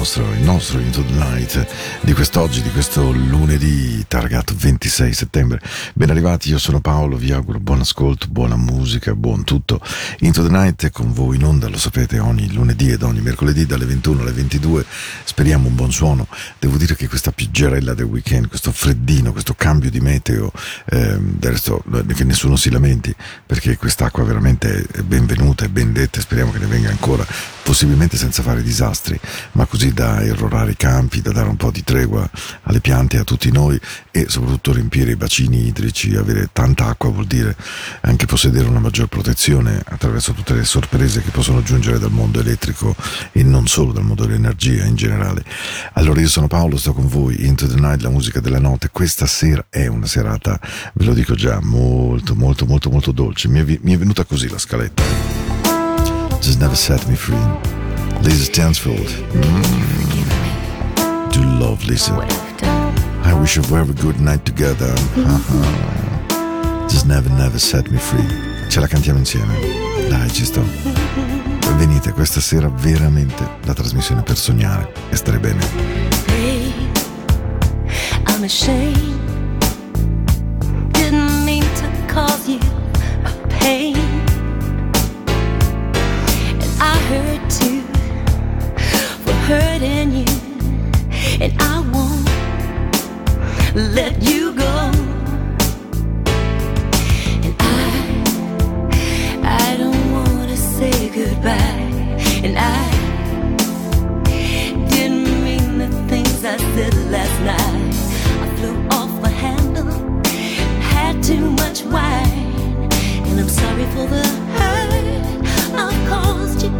nostra- il nostro Into the Night di quest'oggi, di questo lunedì targato 26 settembre. Ben arrivati, io sono Paolo, vi auguro buon ascolto, buona musica, buon tutto. Into the Night è con voi in onda, lo sapete, ogni lunedì ed ogni mercoledì dalle 21 alle 22. Speriamo un buon suono. Devo dire che questa pioggerella del weekend, questo freddino, questo cambio di meteo, ehm, del resto eh, che nessuno si lamenti, perché quest'acqua veramente è benvenuta e ben detta, e speriamo che ne venga ancora, possibilmente senza fare disastri, ma così da errorare i campi, da dare un po' di tregua alle piante e a tutti noi e soprattutto riempire i bacini idrici, avere tanta acqua vuol dire anche possedere una maggior protezione attraverso tutte le sorprese che possono giungere dal mondo elettrico e non solo dal mondo dell'energia in generale. Allora io sono Paolo, sto con voi, Into the Night, la musica della notte. Questa sera è una serata, ve lo dico già, molto molto molto molto dolce. Mi è, mi è venuta così la scaletta. Just never set me free. Liz Stansfield. Mm. Do love Lisa. I wish we have a good night together. Uh-huh. Just never, never set me free. Ce la cantiamo insieme. Dai, ci sto. Venite questa sera veramente la trasmissione per sognare e stare bene. I'm ashamed. Didn't mean to cause you pain. And I hurt too. hurting you, and I won't let you go. And I, I don't wanna say goodbye. And I didn't mean the things I said last night. I flew off my handle, had too much wine, and I'm sorry for the hurt I caused you.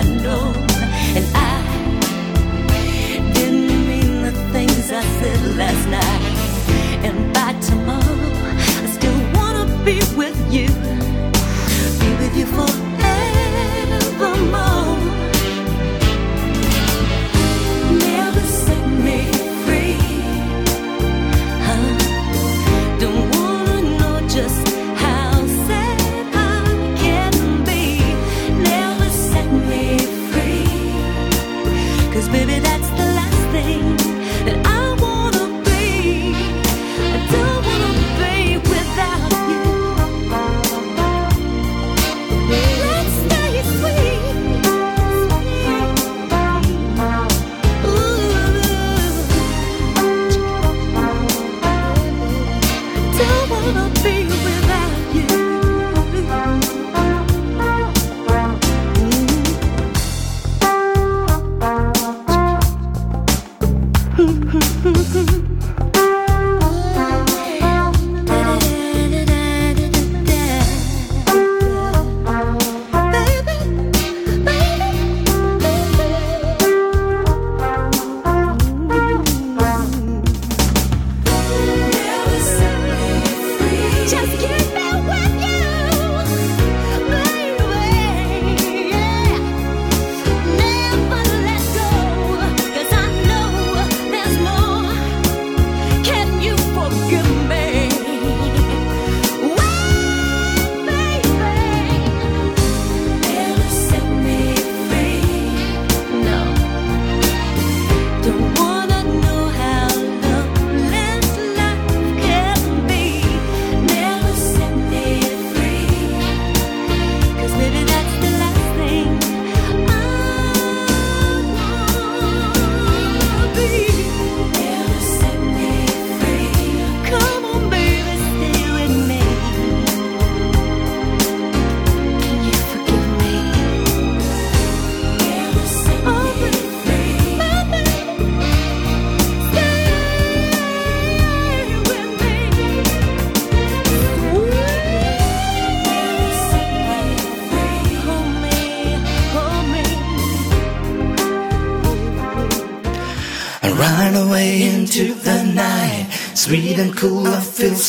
I know.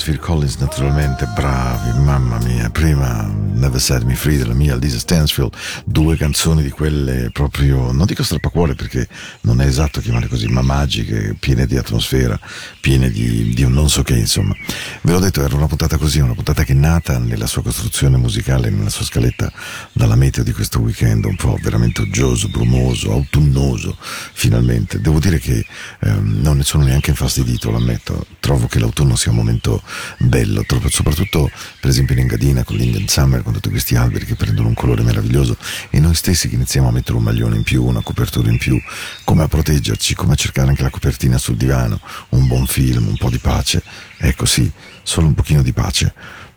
Genesis, Phil Collins naturalmente, bravi, mamma mia, prima Never Set Me Free della mia Lisa Stansfield, due canzoni di quelle proprio, non dico strappacuore perché non è esatto chiamare così, ma magiche, piene di atmosfera, piene di, di un non so che, insomma. Ve l'ho detto, era una puntata così, una puntata che è nata nella sua costruzione musicale, nella sua scaletta, dalla meteo di questo weekend, un po' veramente uggioso, brumoso, autunnoso, finalmente. Devo dire che ehm, non ne sono neanche infastidito, l'ammetto. Trovo che l'autunno sia un momento bello, soprattutto per esempio in Engadina con l'Indian Summer, con tutti questi alberi che prendono un colore meraviglioso e noi stessi che iniziamo a mettere un maglione in più, una copertura in più, come a proteggerci, come a cercare anche la copertina sul divano, un buon film, un po' di pace. Ecco sì, solo un pochino di pace.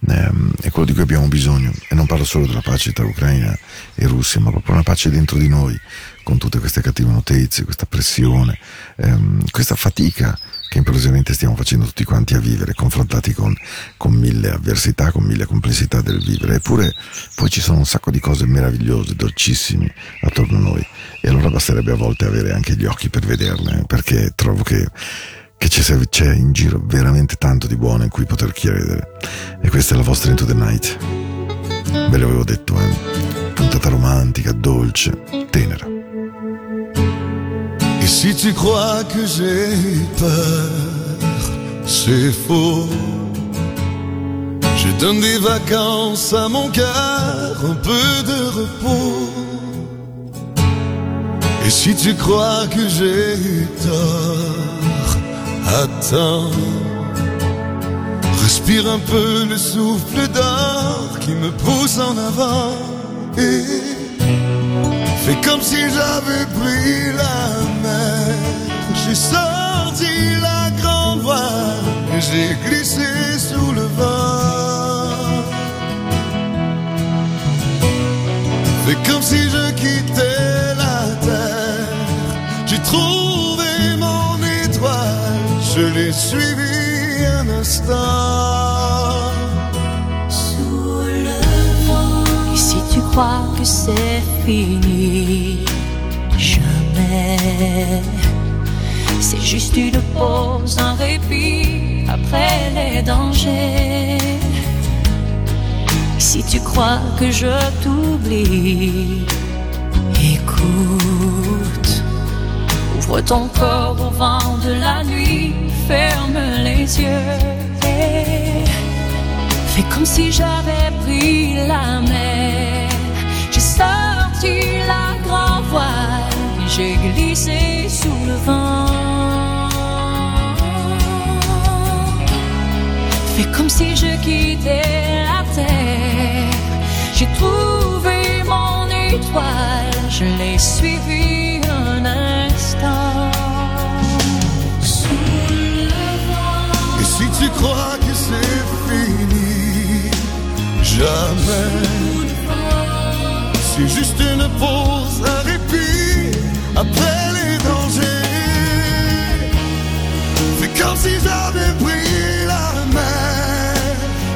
Ehm, è quello di cui abbiamo bisogno e non parlo solo della pace tra Ucraina e Russia, ma proprio una pace dentro di noi, con tutte queste cattive notizie, questa pressione, ehm, questa fatica che improvvisamente stiamo facendo tutti quanti a vivere, confrontati con, con mille avversità, con mille complessità del vivere. Eppure poi ci sono un sacco di cose meravigliose, dolcissime attorno a noi. E allora basterebbe a volte avere anche gli occhi per vederle, perché trovo che che c'è, in giro veramente tanto di buono in cui poter credere. E questa è la vostra Into the Night. Ve l'avevo detto, eh? Puntata romantica, dolce, tenera. Et si tu crois que j'ai peur, c'est faux. Je donne des vacances à mon cœur, un peu de repos. Et si tu crois que j'ai tort, attends. Respire un peu le souffle d'or qui me pousse en avant. Et fais comme si j'avais pris la mer. J'ai sorti la grande voile et j'ai glissé sous le vent. Fais comme si je quittais suivi un instant. Sous le vent. Et si tu crois que c'est fini, jamais. C'est juste une pause, un répit après les dangers. Si tu crois que je t'oublie, écoute. Ouvre ton corps au vent de la nuit, ferme les yeux. et Fais comme si j'avais pris la mer. J'ai sorti la grand voile, j'ai glissé sous le vent. Fais comme si je quittais la terre. J'ai trouvé mon étoile, je l'ai suivi un instant. Tu crois que c'est fini, jamais. C'est juste une pause, un répit après les dangers. C'est comme si j'avais pris la mer.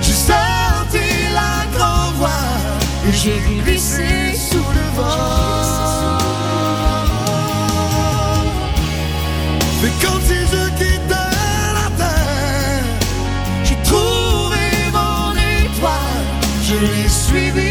J'ai sorti la grande voile et j'ai glissé sous le vent. C'est comme si really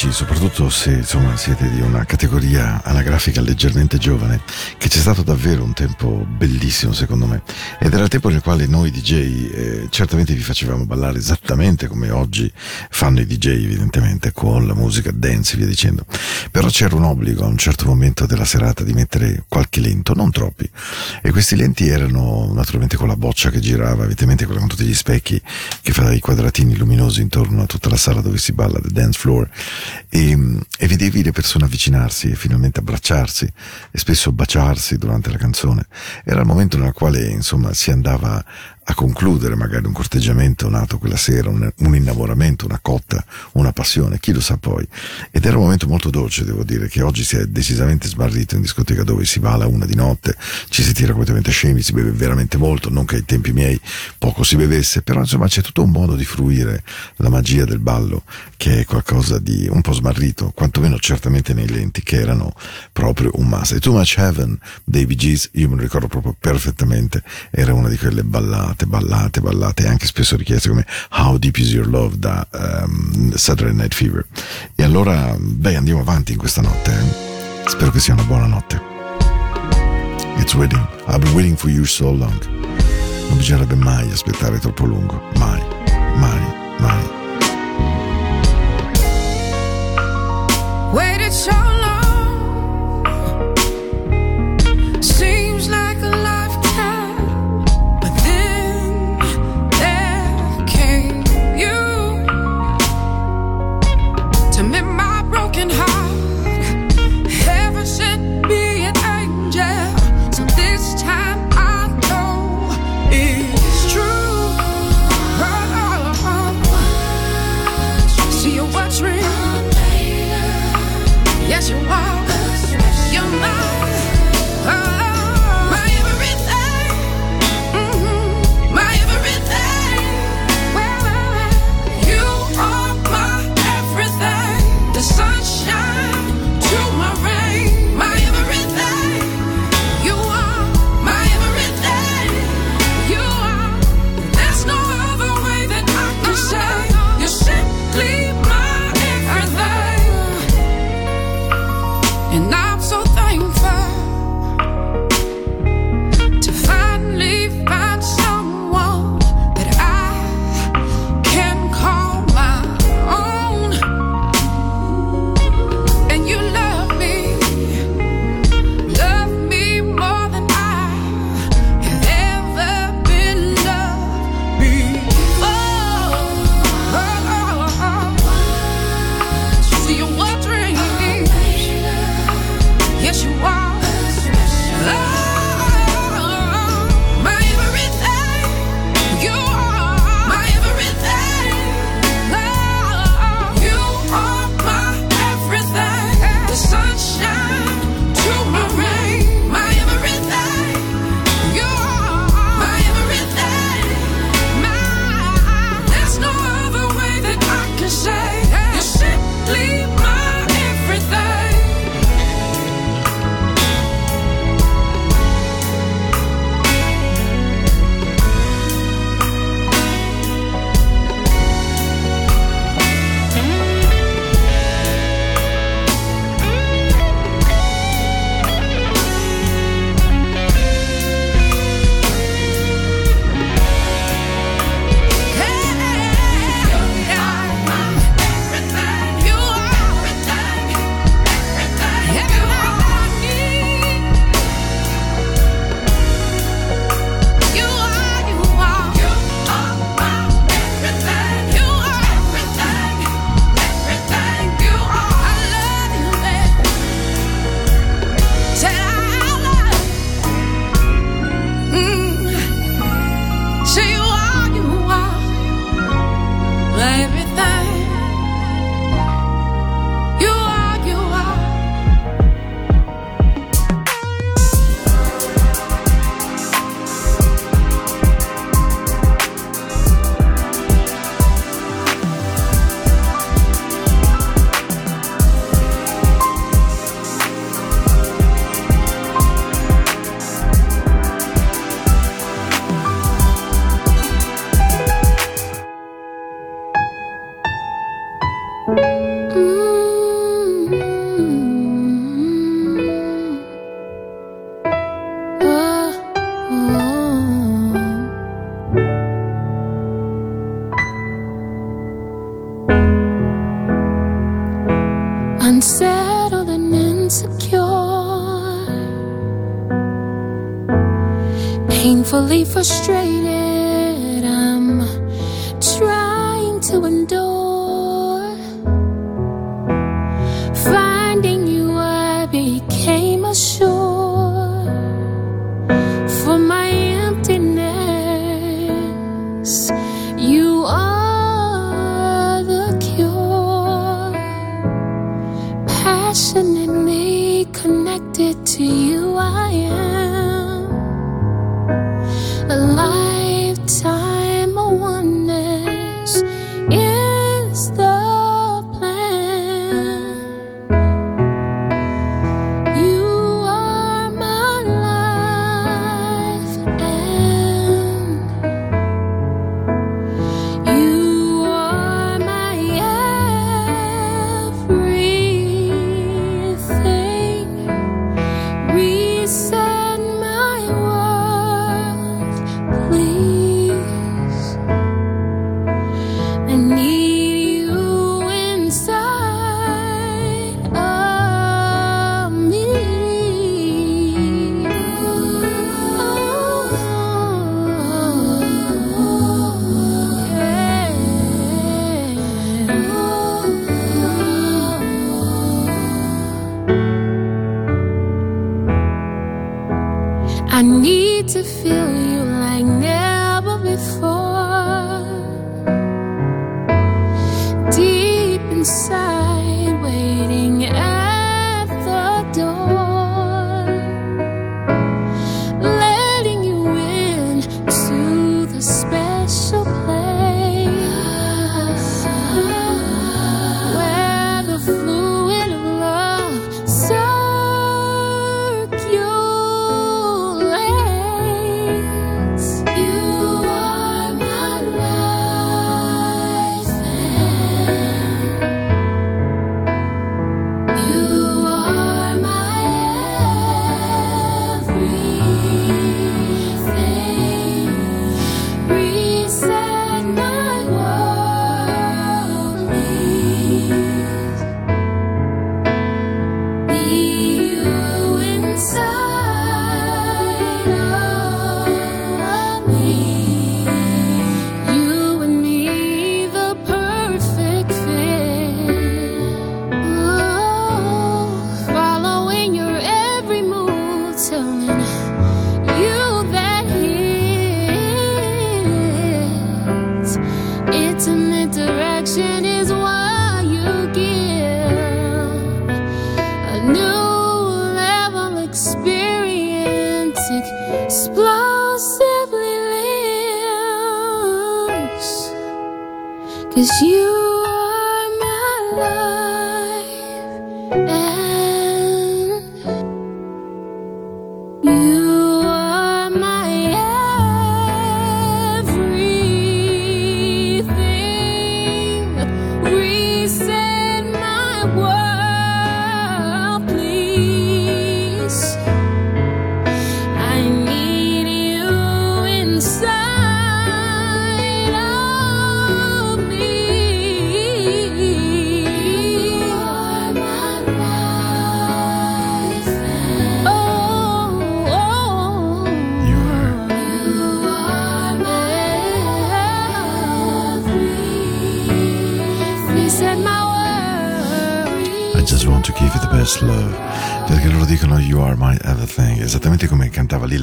amici, soprattutto se insomma, siete di una categoria anagrafica leggermente giovane, che c'è stato davvero un tempo bellissimo secondo me. Ed era il tempo nel quale noi DJ eh, certamente vi facevamo ballare esattamente come oggi fanno i DJ, evidentemente, con la musica dance e via dicendo. Però c'era un obbligo a un certo momento della serata di mettere qualche lento, non troppi. E questi lenti erano naturalmente con la boccia che girava, evidentemente con tutti gli specchi che fa dei quadratini luminosi intorno a tutta la sala dove si balla the dance floor e, e vedevi le persone avvicinarsi e finalmente abbracciarsi e spesso baciarsi durante la canzone. Era il momento nel quale insomma si andava a concludere magari un corteggiamento nato quella sera, un, un, innamoramento, una cotta, una passione, chi lo sa poi. Ed era un momento molto dolce, devo dire, che oggi si è decisamente smarrito in discoteca dove si va alla una di notte, ci si tira completamente scemi, si beve veramente molto, non che ai tempi miei poco si bevesse, però insomma c'è tutto un modo di fruire la magia del ballo che è qualcosa di un po' smarrito, quantomeno certamente nei lenti che erano proprio un must. E Too Much Heaven dei Bee io me lo ricordo proprio perfettamente, era una di quelle ballate ballate, ballate, ballate, anche spesso richieste come How Deep Is Your Love da um, Saturday Night Fever. E allora, beh, andiamo avanti in questa notte. Eh? Spero che sia una buona notte. It's waiting. I've been waiting for you so long. Non bisognerebbe mai aspettare troppo lungo. Mai, mai, mai. Waited so long. straight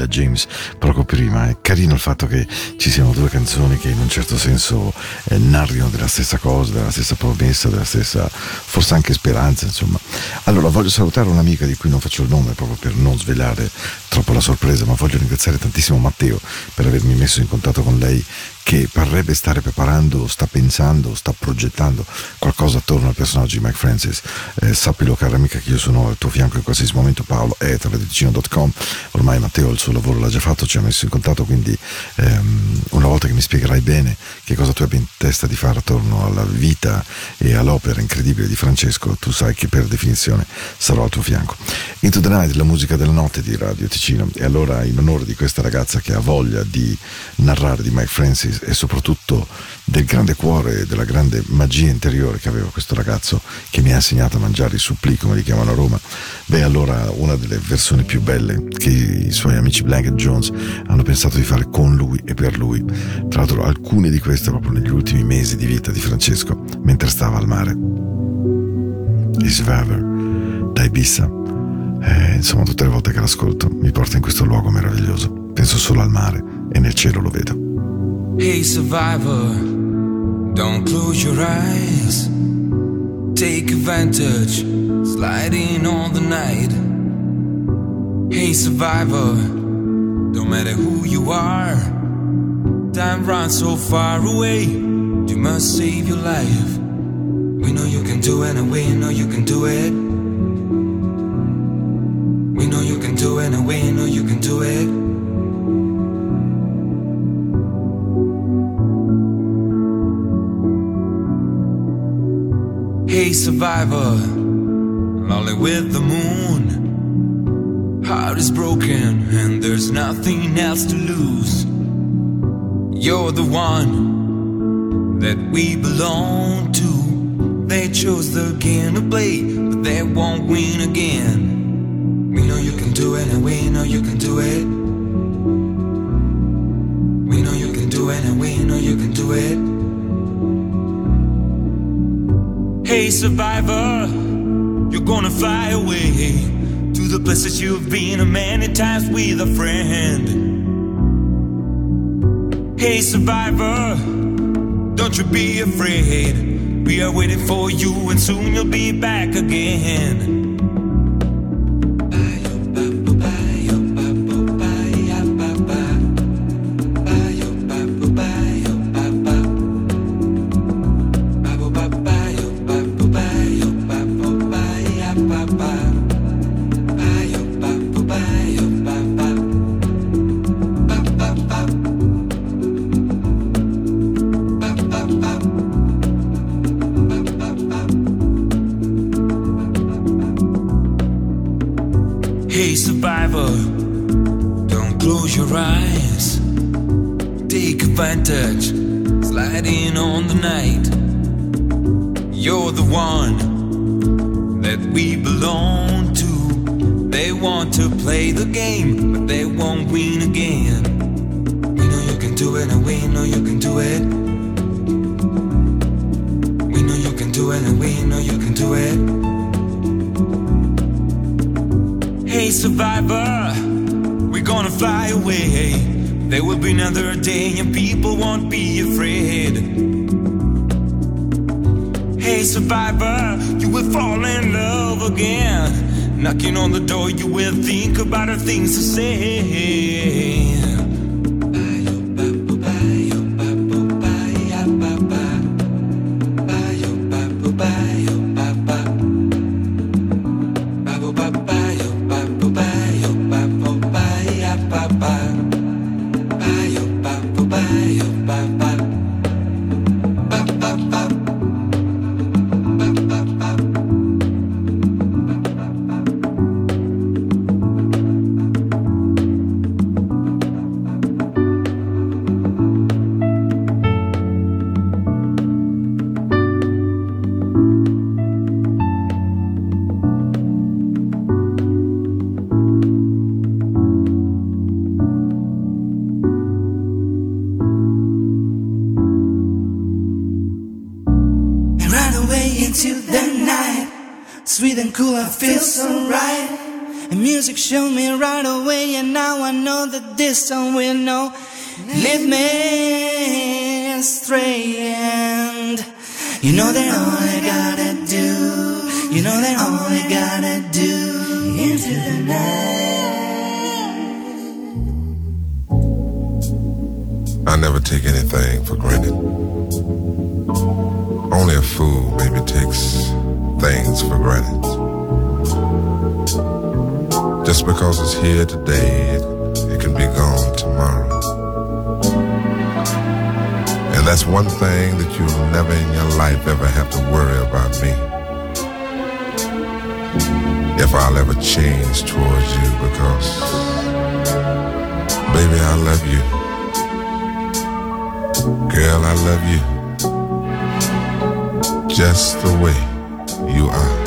A James poco prima. È carino il fatto che ci siano due canzoni che in un certo senso eh, narrino della stessa cosa, della stessa promessa, della stessa forse anche speranza, insomma. Allora voglio salutare un'amica di cui non faccio il nome proprio per non svelare troppo la sorpresa, ma voglio ringraziare tantissimo Matteo per avermi messo in contatto con lei che parrebbe stare preparando, sta pensando, sta progettando qualcosa attorno al personaggio di Mike Francis, eh, sappilo cara amica che io sono al tuo fianco in qualsiasi momento, Paolo è traditicino.com, ormai Matteo il suo lavoro l'ha già fatto, ci ha messo in contatto, quindi ehm, una volta che mi spiegherai bene che cosa tu abbia in testa di fare attorno alla vita e all'opera incredibile di Francesco, tu sai che per definizione sarò al tuo fianco. Into the Night, la musica della notte di Radio Ticino, e allora in onore di questa ragazza che ha voglia di narrare di Mike Francis e soprattutto del grande cuore e della grande magia interiore che aveva questo ragazzo che mi ha insegnato a mangiare i suppli, come li chiamano a Roma, beh allora una delle versioni più belle che i suoi amici Blanket Jones hanno pensato di fare con lui e per lui, tra l'altro alcune di queste proprio negli ultimi mesi di vita di Francesco, mentre stava al mare. I Survivor, da Ibiza, e insomma tutte le volte che l'ascolto mi porta in questo luogo meraviglioso, penso solo al mare e nel cielo lo vedo. Hey survivor, don't close your eyes. Take advantage, slide in on the night. Hey survivor, don't matter who you are. Time runs so far away, you must save your life. We know you can do it, and we know you can do it. We know you can do it, and we know you can do it. Hey survivor, lonely with the moon. Heart is broken and there's nothing else to lose. You're the one that we belong to. They chose the game to play, but they won't win again. We know you can do it and we know you can do it. We know you can do it and we know you can do it. Hey survivor, you're gonna fly away to the places you've been a many times with a friend. Hey survivor, don't you be afraid. We are waiting for you and soon you'll be back again. Showed me right away, and now I know that this song will know. Lead me astray, and you know that all I gotta do, you know that all I gotta do into the night. I never take anything for granted. Only a fool maybe takes things for granted. Just because it's here today, it, it can be gone tomorrow. And that's one thing that you'll never in your life ever have to worry about me. If I'll ever change towards you because, baby, I love you. Girl, I love you. Just the way you are.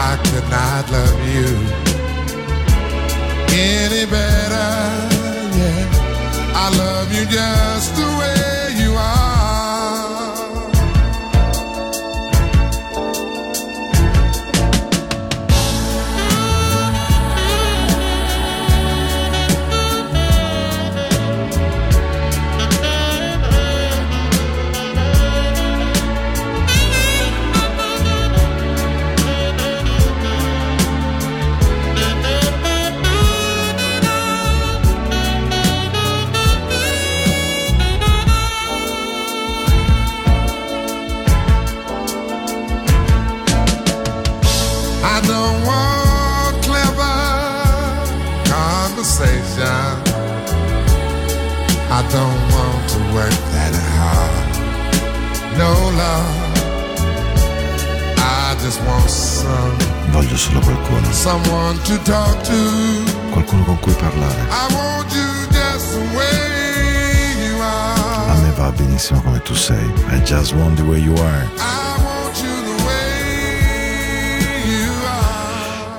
I could not love you any better. Yeah, I love you just the way you are. Don't want to work that hard. No love. I just want some Voglio solo qualcuno, someone to talk to. qualcuno con cui parlare. I want you just the way you A are. me va benissimo come tu sei. I just want the way you are. I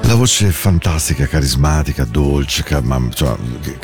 La voce fantastica, carismatica, dolce, ma, cioè,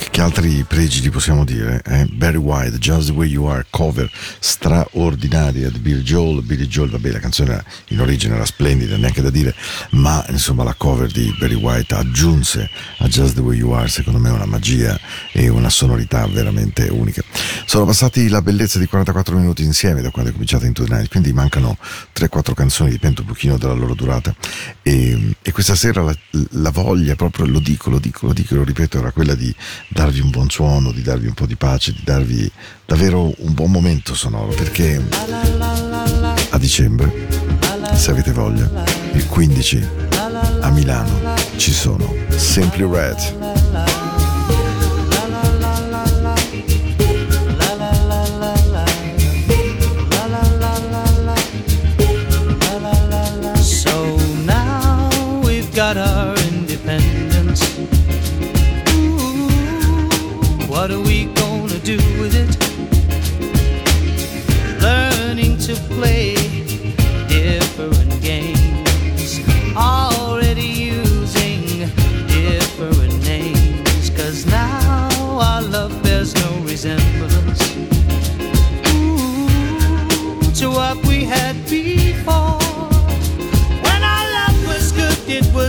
che, altri pregi gli possiamo dire? Eh? Barry White, Just the Way You Are, cover straordinaria di Billy Joel. Billy Joel, vabbè, la canzone in origine era splendida, neanche da dire, ma insomma la cover di Barry White aggiunse a Just the Way You Are, secondo me, una magia e una sonorità veramente unica. Sono passati la bellezza di 44 minuti insieme da quando è cominciata Into the Night, quindi mancano 3-4 canzoni, dipende un pochino dalla loro durata. E, e questa sera la, la, voglia, proprio lo dico, lo dico, lo dico, lo ripeto, era quella di darvi un buon suono, di darvi un po' di pace, di darvi davvero un buon momento sonoro, perché a dicembre, se avete voglia, il 15 a Milano ci sono Simply Red.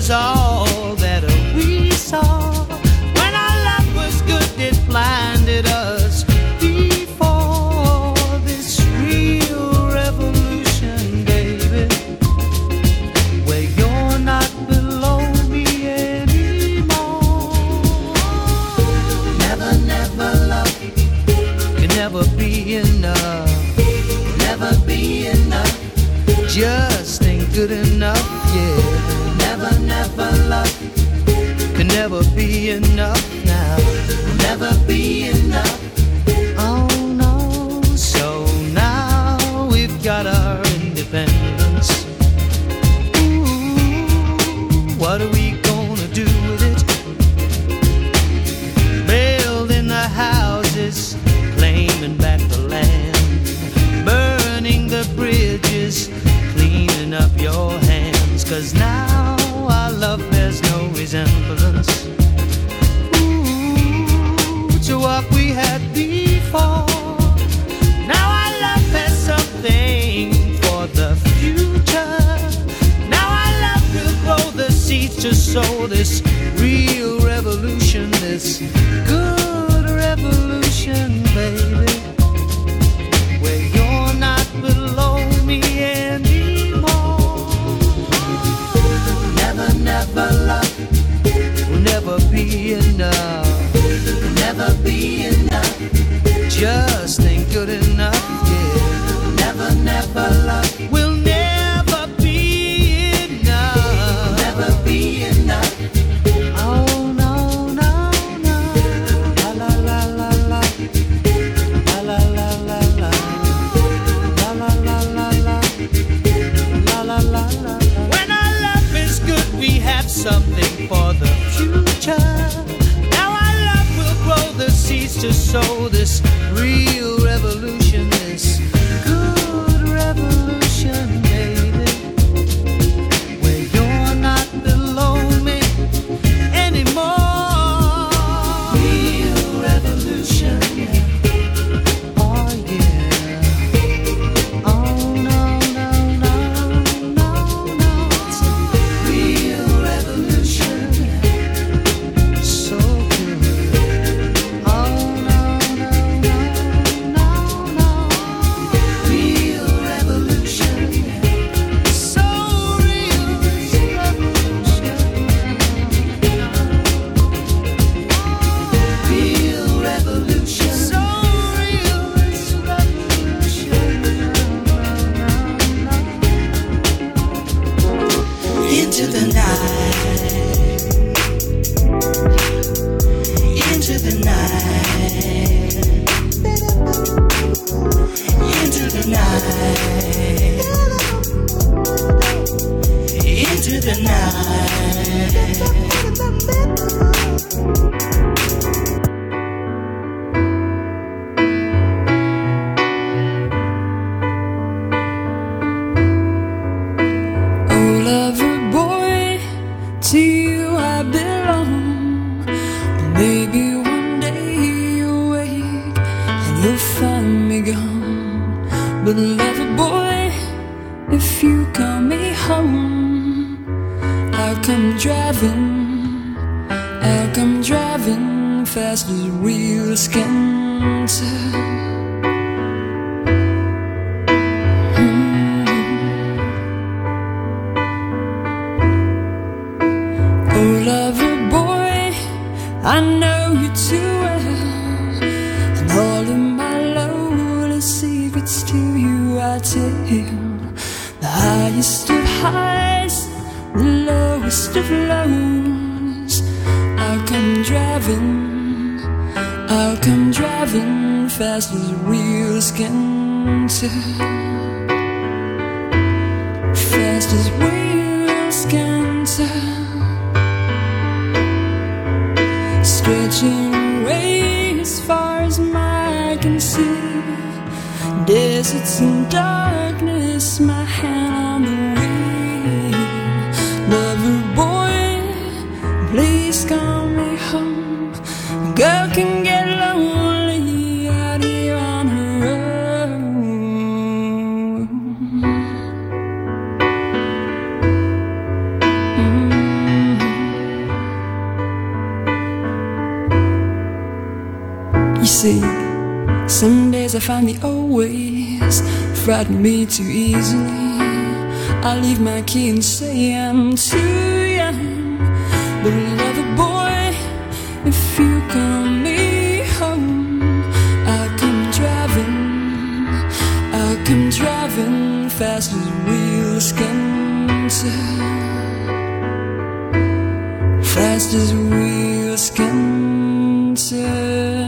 Was all that we saw. When our love was good, it blinded us before this real revolution, baby. Where you're not below me anymore. Never, never love can never be enough. Never be enough. Just never be enough now. Never be enough. Oh no. So now we've got our independence. Fast as wheels can turn. stretching away as far as my can see. Deserts and darkness, I find the old ways frighten me too easily. I leave my key and say I'm too young. But lover boy, if you call me home, I'll come driving. I'll come driving fast as wheels can turn. Fast as wheels can turn.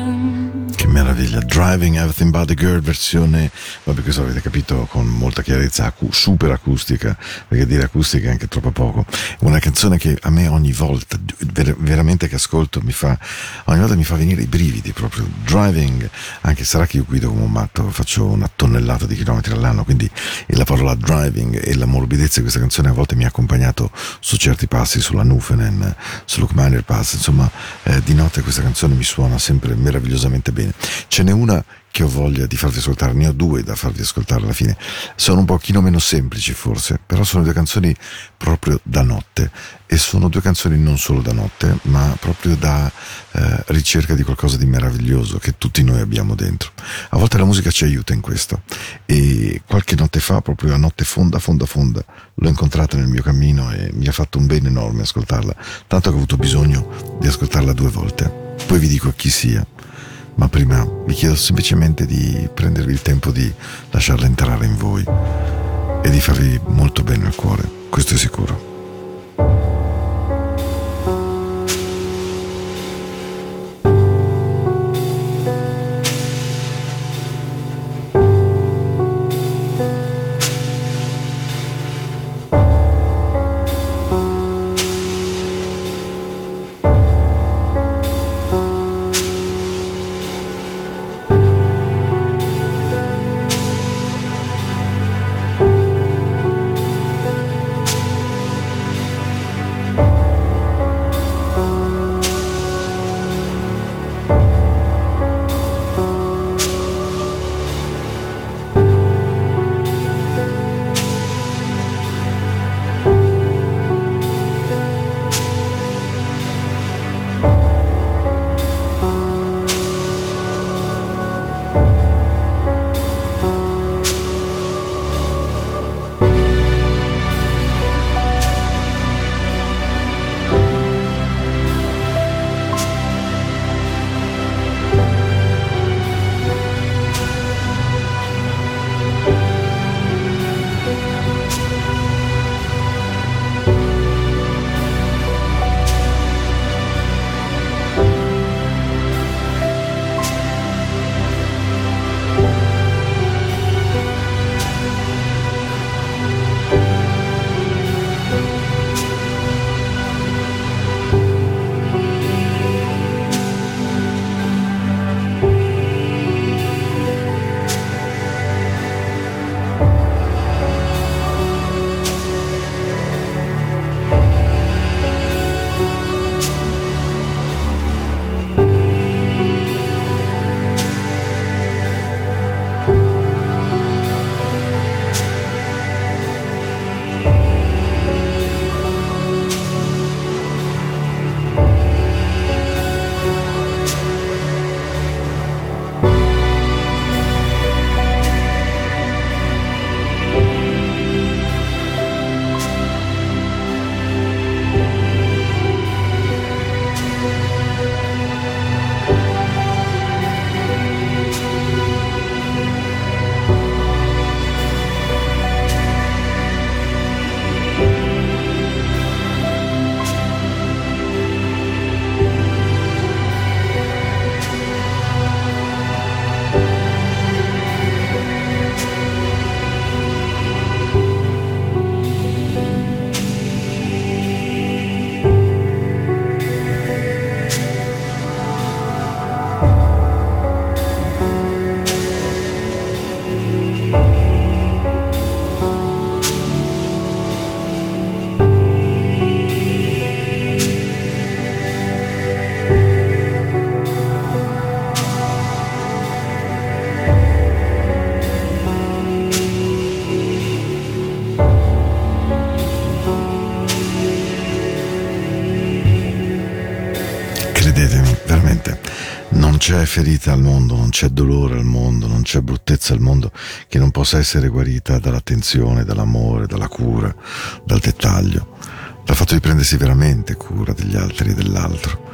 Meraviglia, Driving Everything But the Girl versione, vabbè questo avete capito con molta chiarezza, acu- super acustica, perché dire acustica è anche troppo poco. Una canzone che a me ogni volta, ver- veramente che ascolto, mi fa, ogni volta mi fa venire i brividi proprio. Driving, anche sarà che io guido come un matto, faccio una tonnellata di chilometri all'anno, quindi la parola driving e la morbidezza di questa canzone a volte mi ha accompagnato su certi passi, sulla Nufenen, sull'Ukminer Pass, insomma eh, di notte questa canzone mi suona sempre meravigliosamente bene. Ce n'è una che ho voglia di farvi ascoltare, ne ho due da farvi ascoltare alla fine. Sono un pochino meno semplici forse, però sono due canzoni proprio da notte e sono due canzoni non solo da notte, ma proprio da eh, ricerca di qualcosa di meraviglioso che tutti noi abbiamo dentro. A volte la musica ci aiuta in questo e qualche notte fa, proprio a notte fonda, fonda, fonda, l'ho incontrata nel mio cammino e mi ha fatto un bene enorme ascoltarla, tanto che ho avuto bisogno di ascoltarla due volte. Poi vi dico chi sia ma prima vi chiedo semplicemente di prendervi il tempo di lasciarla entrare in voi e di farvi molto bene al cuore, questo è sicuro. C'è ferita al mondo, non c'è dolore al mondo, non c'è bruttezza al mondo che non possa essere guarita dall'attenzione, dall'amore, dalla cura, dal dettaglio, dal fatto di prendersi veramente cura degli altri e dell'altro.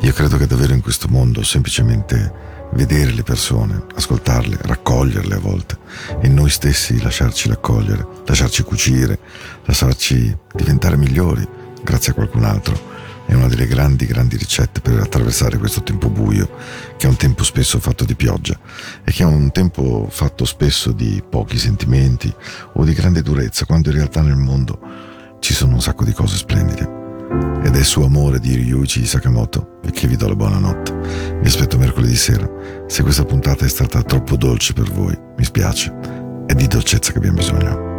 Io credo che davvero in questo mondo semplicemente vedere le persone, ascoltarle, raccoglierle a volte e noi stessi lasciarci raccogliere, lasciarci cucire, lasciarci diventare migliori grazie a qualcun altro è una delle grandi, grandi ricette per attraversare questo tempo buio, che è un tempo spesso fatto di pioggia e che è un tempo fatto spesso di pochi sentimenti o di grande durezza, quando in realtà nel mondo ci sono un sacco di cose splendide. Ed è su amore di Ryuichi Sakamoto che vi do la buonanotte. Vi aspetto mercoledì sera. Se questa puntata è stata troppo dolce per voi, mi spiace. È di dolcezza che abbiamo bisogno.